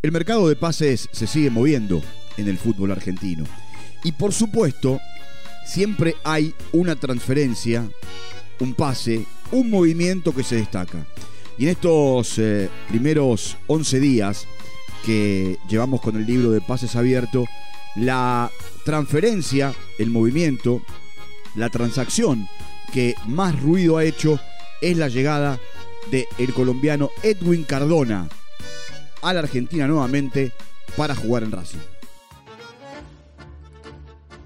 El mercado de pases se sigue moviendo en el fútbol argentino. Y por supuesto, siempre hay una transferencia, un pase, un movimiento que se destaca. Y en estos eh, primeros 11 días que llevamos con el libro de pases abierto, la transferencia, el movimiento, la transacción que más ruido ha hecho es la llegada del el colombiano Edwin Cardona a la Argentina nuevamente para jugar en Racing.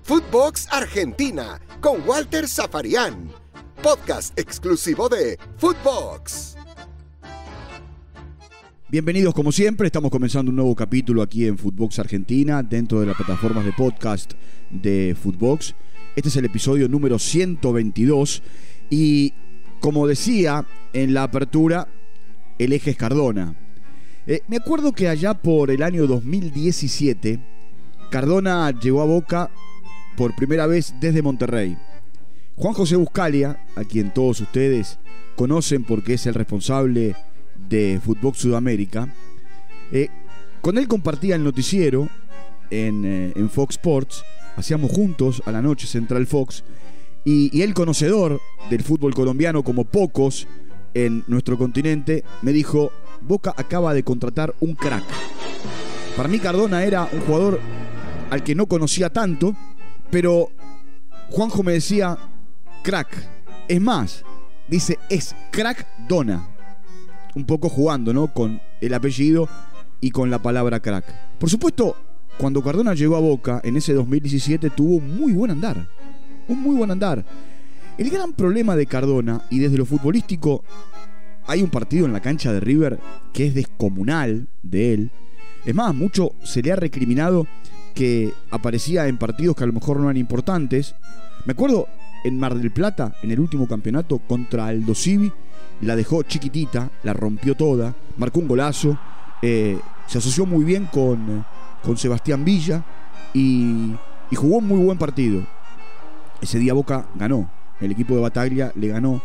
Footbox Argentina con Walter Zafarian, podcast exclusivo de Footbox. Bienvenidos como siempre, estamos comenzando un nuevo capítulo aquí en Footbox Argentina dentro de las plataformas de podcast de Footbox. Este es el episodio número 122 y como decía en la apertura, el eje es Cardona. Eh, me acuerdo que allá por el año 2017, Cardona llegó a Boca por primera vez desde Monterrey. Juan José Buscalia, a quien todos ustedes conocen porque es el responsable de Fútbol Sudamérica, eh, con él compartía el noticiero en, eh, en, Fox Sports, hacíamos juntos a la noche Central Fox, y, y él conocedor del fútbol colombiano como pocos en nuestro continente, me dijo, Boca acaba de contratar un crack. Para mí Cardona era un jugador al que no conocía tanto, pero Juanjo me decía, crack. Es más, dice, es crack Dona. Un poco jugando, ¿no? Con el apellido y con la palabra crack. Por supuesto, cuando Cardona llegó a Boca en ese 2017 tuvo un muy buen andar. Un muy buen andar. El gran problema de Cardona, y desde lo futbolístico, hay un partido en la cancha de River que es descomunal de él. Es más, mucho se le ha recriminado que aparecía en partidos que a lo mejor no eran importantes. Me acuerdo en Mar del Plata, en el último campeonato contra Aldo Civi, la dejó chiquitita, la rompió toda, marcó un golazo, eh, se asoció muy bien con, con Sebastián Villa y, y jugó un muy buen partido. Ese día Boca ganó, el equipo de Bataglia le ganó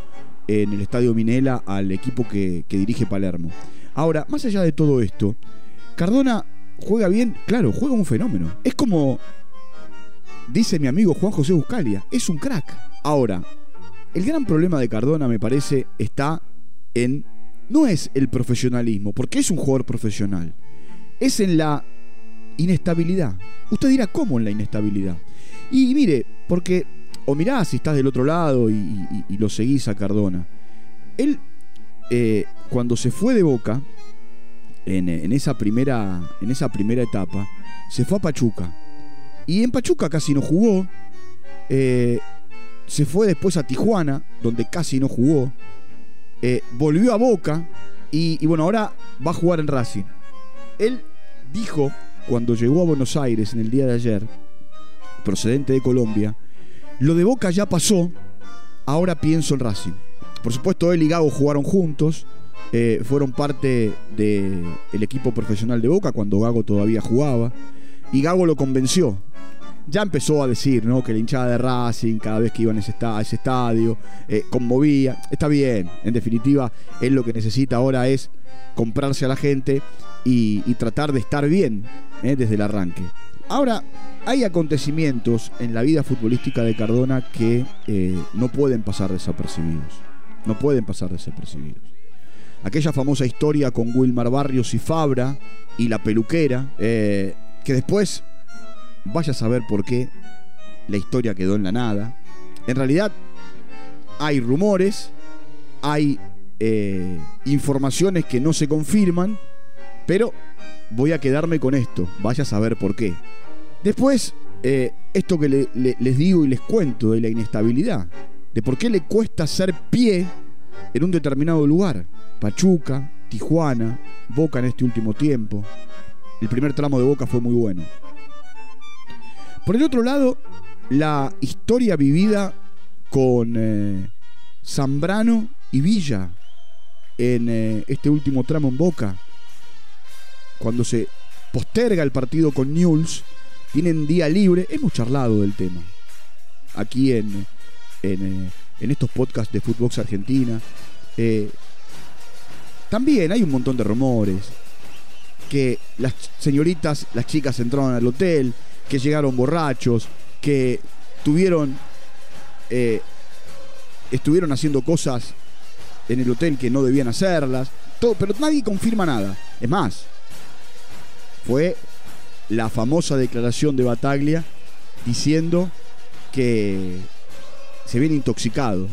en el Estadio Minela al equipo que, dirige Palermo. Ahora, más allá de todo esto, Cardona juega bien, claro, juega un fenómeno. Es como dice mi amigo Juan José Buscalia, es un crack. Ahora, el gran problema de Cardona, me parece, está en. No es el profesionalismo, porque es un jugador profesional. Es en la inestabilidad. Usted dirá, ¿cómo en la inestabilidad? Y mire, porque o mirá si estás del otro lado y, lo seguís a Cardona. Él, eh, cuando se fue de Boca, en, en, esa primera, en esa primera etapa, se fue a Pachuca. Y en Pachuca casi no jugó. Eh, se fue después a Tijuana, donde casi no jugó. Eh, volvió a Boca y, y bueno, ahora va a jugar en Racing. Él dijo, cuando llegó a Buenos Aires en el día de ayer, procedente de Colombia, lo de Boca ya pasó, ahora pienso en Racing. Por supuesto, él y Gago jugaron juntos, eh, fueron parte del de equipo profesional de Boca cuando Gago todavía jugaba, y Gago lo convenció. Ya empezó a decir ¿no? que la hinchada de Racing, cada vez que iban a ese, estadio, eh, conmovía. Está bien, en definitiva, él lo que necesita ahora es comprarse a la gente y, y tratar de estar bien ¿eh? desde el arranque. Ahora, hay acontecimientos en la vida futbolística de Cardona que eh, no pueden pasar desapercibidos. No pueden pasar desapercibidos. Aquella famosa historia con Wilmar Barrios y Fabra y la peluquera, eh, que después, vaya a saber por qué, la historia quedó en la nada. En realidad, hay rumores, hay eh, informaciones que no se confirman, pero voy a quedarme con esto, vaya a saber por qué. Después, eh, esto que le, le, les digo y les cuento de la inestabilidad, de por qué le cuesta hacer pie en un determinado lugar. Pachuca, Tijuana, Boca en este último tiempo. El primer tramo de Boca fue muy bueno. Por el otro lado, la historia vivida con eh, Zambrano y Villa en eh, este último tramo en Boca. Cuando se posterga el partido con Newell's tienen día libre. Hemos charlado del tema aquí en, en, en estos podcasts de Footbox Argentina. Eh, también hay un montón de rumores. que las señoritas, las chicas entraron al hotel, que llegaron borrachos, que tuvieron, eh, estuvieron haciendo cosas en el hotel que no debían hacerlas, todo, pero nadie confirma nada. Es más, fue la famosa declaración de Bataglia diciendo que se viene intoxicado.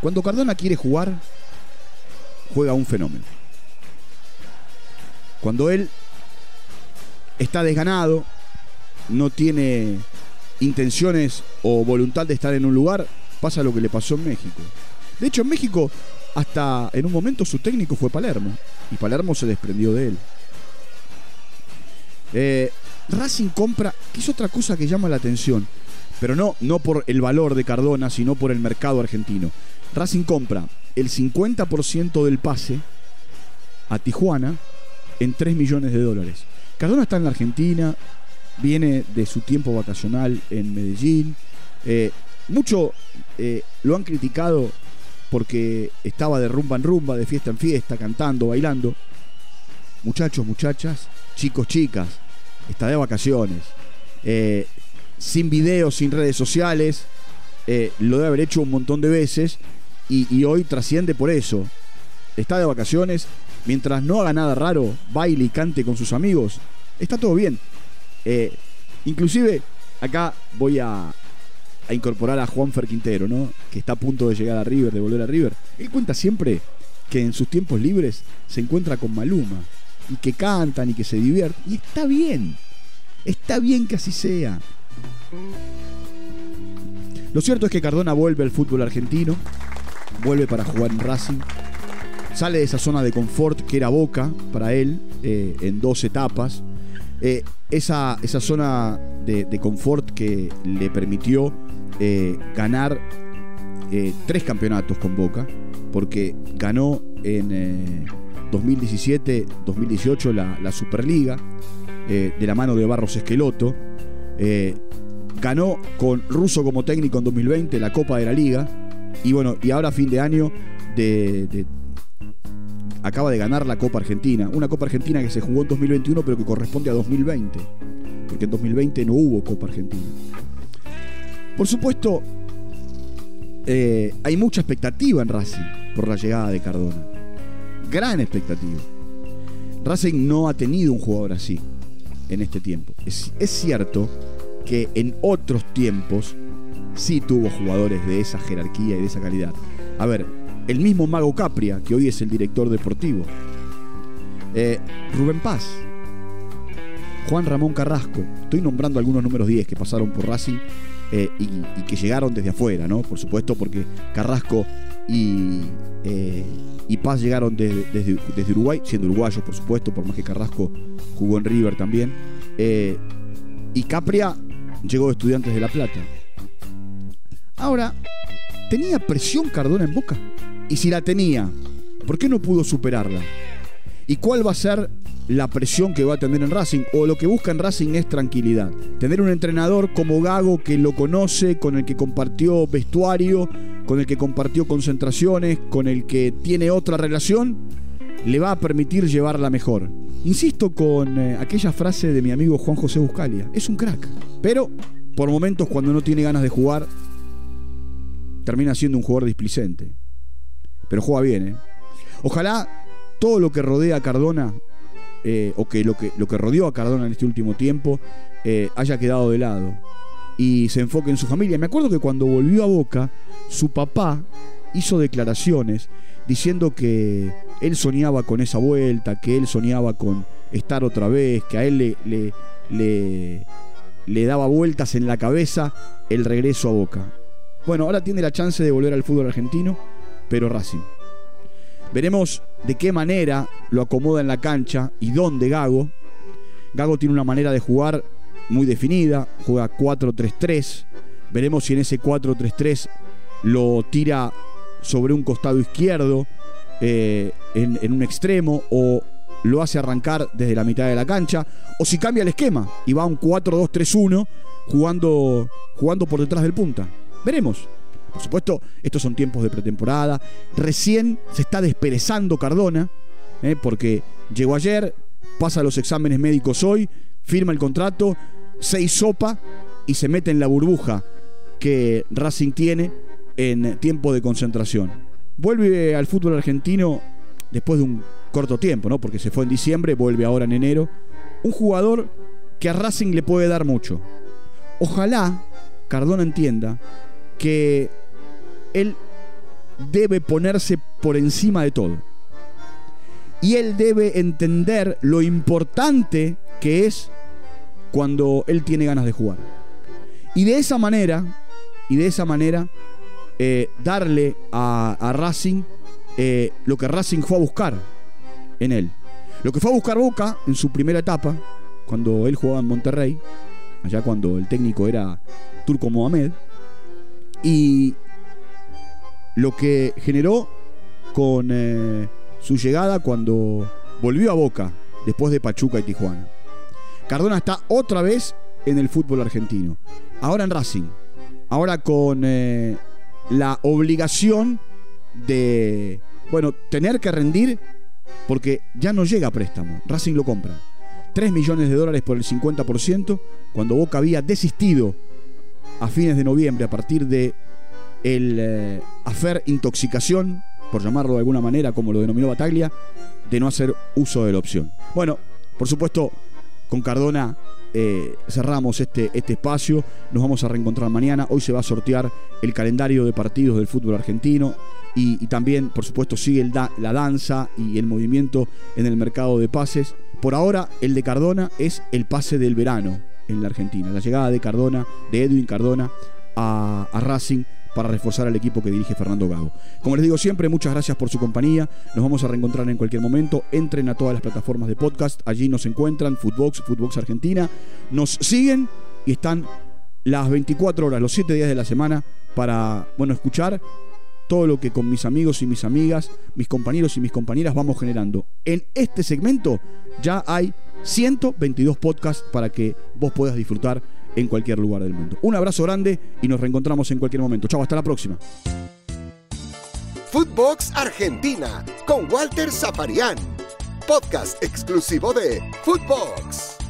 Cuando Cardona quiere jugar, juega un fenómeno. Cuando él está desganado, no tiene intenciones o voluntad de estar en un lugar, pasa lo que le pasó en México. De hecho, en México, hasta en un momento su técnico fue Palermo. Y Palermo se desprendió de él. Eh, Racing compra, que es otra cosa que llama la atención, pero no, no por el valor de Cardona, sino por el mercado argentino. Racing compra el 50% del pase a Tijuana en 3 millones de dólares. Cardona está en la Argentina, viene de su tiempo vacacional en Medellín. Eh, mucho eh, lo han criticado porque estaba de rumba en rumba, de fiesta en fiesta, cantando, bailando. Muchachos, muchachas, chicos, chicas, está de vacaciones. Eh, sin videos, sin redes sociales. lo debe haber hecho un montón de veces y, hoy trasciende por eso. Está de vacaciones, mientras no haga nada raro, baile y cante con sus amigos, está todo bien. Eh, inclusive, acá voy a, a incorporar a Juanfer Quintero, ¿no? Que está a punto de llegar a River, de volver a River. Él cuenta siempre que en sus tiempos libres se encuentra con Maluma y que cantan y que se divierten. Y está bien. Está bien que así sea. Lo cierto es que Cardona vuelve al fútbol argentino, vuelve para jugar en Racing, sale de esa zona de confort que era Boca para él eh, en dos etapas. Eh, esa, esa, zona de, confort que le permitió eh, ganar tres campeonatos con Boca, porque ganó en 2017-2018 la, Superliga de la mano de Barros Esqueloto. ganó con Russo como técnico en 2020 la Copa de la Liga. Y bueno, y ahora fin de año acaba de ganar la Copa Argentina. Una Copa Argentina que se jugó en 2021 pero que corresponde a 2020. Porque en 2020 no hubo Copa Argentina. Por supuesto, eh, hay mucha expectativa en Racing por la llegada de Cardona. Gran expectativa. Racing no ha tenido un jugador así en este tiempo. Es, cierto que en otros tiempos sí tuvo jugadores de esa jerarquía y de esa calidad. A ver, el mismo Mago Capria, que hoy es el director deportivo, eh, Rubén Paz, Juan Ramón Carrasco, estoy nombrando algunos números 10 que pasaron por Racing eh, y, que llegaron desde afuera, ¿no? Por supuesto, porque Carrasco y, eh, y Paz llegaron desde, desde, Uruguay, siendo uruguayos, por supuesto, por más que Carrasco jugó en River también. y Capria llegó de Estudiantes de La Plata. Ahora, ¿tenía presión Cardona en boca? Y si la tenía, ¿por qué no pudo superarla? ¿Y cuál va a ser la presión que va a tener en Racing? O lo que busca en Racing es tranquilidad. Tener un entrenador como Gago que lo conoce, con el que compartió vestuario, con el que compartió concentraciones, con el que tiene otra relación, le va a permitir llevarla mejor. Insisto con eh, aquella frase de mi amigo Juan José Buscalia. Es un crack. Pero por momentos cuando no tiene ganas de jugar, termina siendo un jugador displicente pero juega bien. ¿eh? Ojalá todo lo que rodea a Cardona, eh, o que lo, que lo que rodeó a Cardona en este último tiempo, eh, haya quedado de lado y se enfoque en su familia. Me acuerdo que cuando volvió a Boca, su papá hizo declaraciones diciendo que él soñaba con esa vuelta, que él soñaba con estar otra vez, que a él le, le, le, le daba vueltas en la cabeza el regreso a Boca. Bueno, ahora tiene la chance de volver al fútbol argentino pero Racing. Veremos de qué manera lo acomoda en la cancha y dónde Gago. Gago tiene una manera de jugar muy definida, juega 4-3-3. Veremos si en ese 4-3-3 lo tira sobre un costado izquierdo, eh, en, un extremo, o lo hace arrancar desde la mitad de la cancha, o si cambia el esquema y va a un 4-2-3-1 jugando, jugando por detrás del punta. Veremos. Por supuesto, estos son tiempos de pretemporada. Recién se está desperezando Cardona, ¿eh? porque llegó ayer, pasa los exámenes médicos hoy, firma el contrato, se hisopa y se mete en la burbuja que Racing tiene en tiempo de concentración. Vuelve al fútbol argentino después de un corto tiempo, ¿no? Porque se fue en diciembre, vuelve ahora en enero. Un jugador que a Racing le puede dar mucho. Ojalá Cardona entienda que él debe ponerse por encima de todo. Y él debe entender lo importante que es cuando él tiene ganas de jugar. Y de esa manera, y de esa manera, eh, darle a, Racing eh, lo que Racing fue a buscar en él. Lo que fue a buscar Boca en su primera etapa, cuando él jugaba en Monterrey, allá cuando el técnico era Turco Mohamed, y lo que generó con eh, su llegada cuando volvió a Boca después de Pachuca y Tijuana. Cardona está otra vez en el fútbol argentino. Ahora en Racing. Ahora con eh, la obligación de, bueno, tener que rendir porque ya no llega a préstamo. Racing lo compra. 3 millones de dólares por el 50% cuando Boca había desistido a fines de noviembre a partir de el eh, afer intoxicación, por llamarlo de alguna manera, como lo denominó Bataglia, de no hacer uso de la opción. Bueno, por supuesto, con Cardona eh, cerramos este, este espacio. Nos vamos a reencontrar mañana. Hoy se va a sortear el calendario de partidos del fútbol argentino. Y, también, por supuesto, sigue la danza y el movimiento en el mercado de pases. Por ahora, el de Cardona es el pase del verano en la Argentina. La llegada de Cardona, de Edwin Cardona a, a Racing para reforzar al equipo que dirige Fernando Gago. Como les digo siempre, muchas gracias por su compañía. Nos vamos a reencontrar en cualquier momento. Entren a todas las plataformas de podcast. Allí nos encuentran Footbox, Footbox Argentina. Nos siguen y están las 24 horas, los 7 días de la semana para, bueno, escuchar todo lo que con mis amigos y mis amigas, mis compañeros y mis compañeras vamos generando. En este segmento ya hay 122 podcasts para que vos puedas disfrutar en cualquier lugar del mundo. Un abrazo grande y nos reencontramos en cualquier momento. Chao, hasta la próxima. Footbox Argentina con Walter Zaparián, podcast exclusivo de Footbox.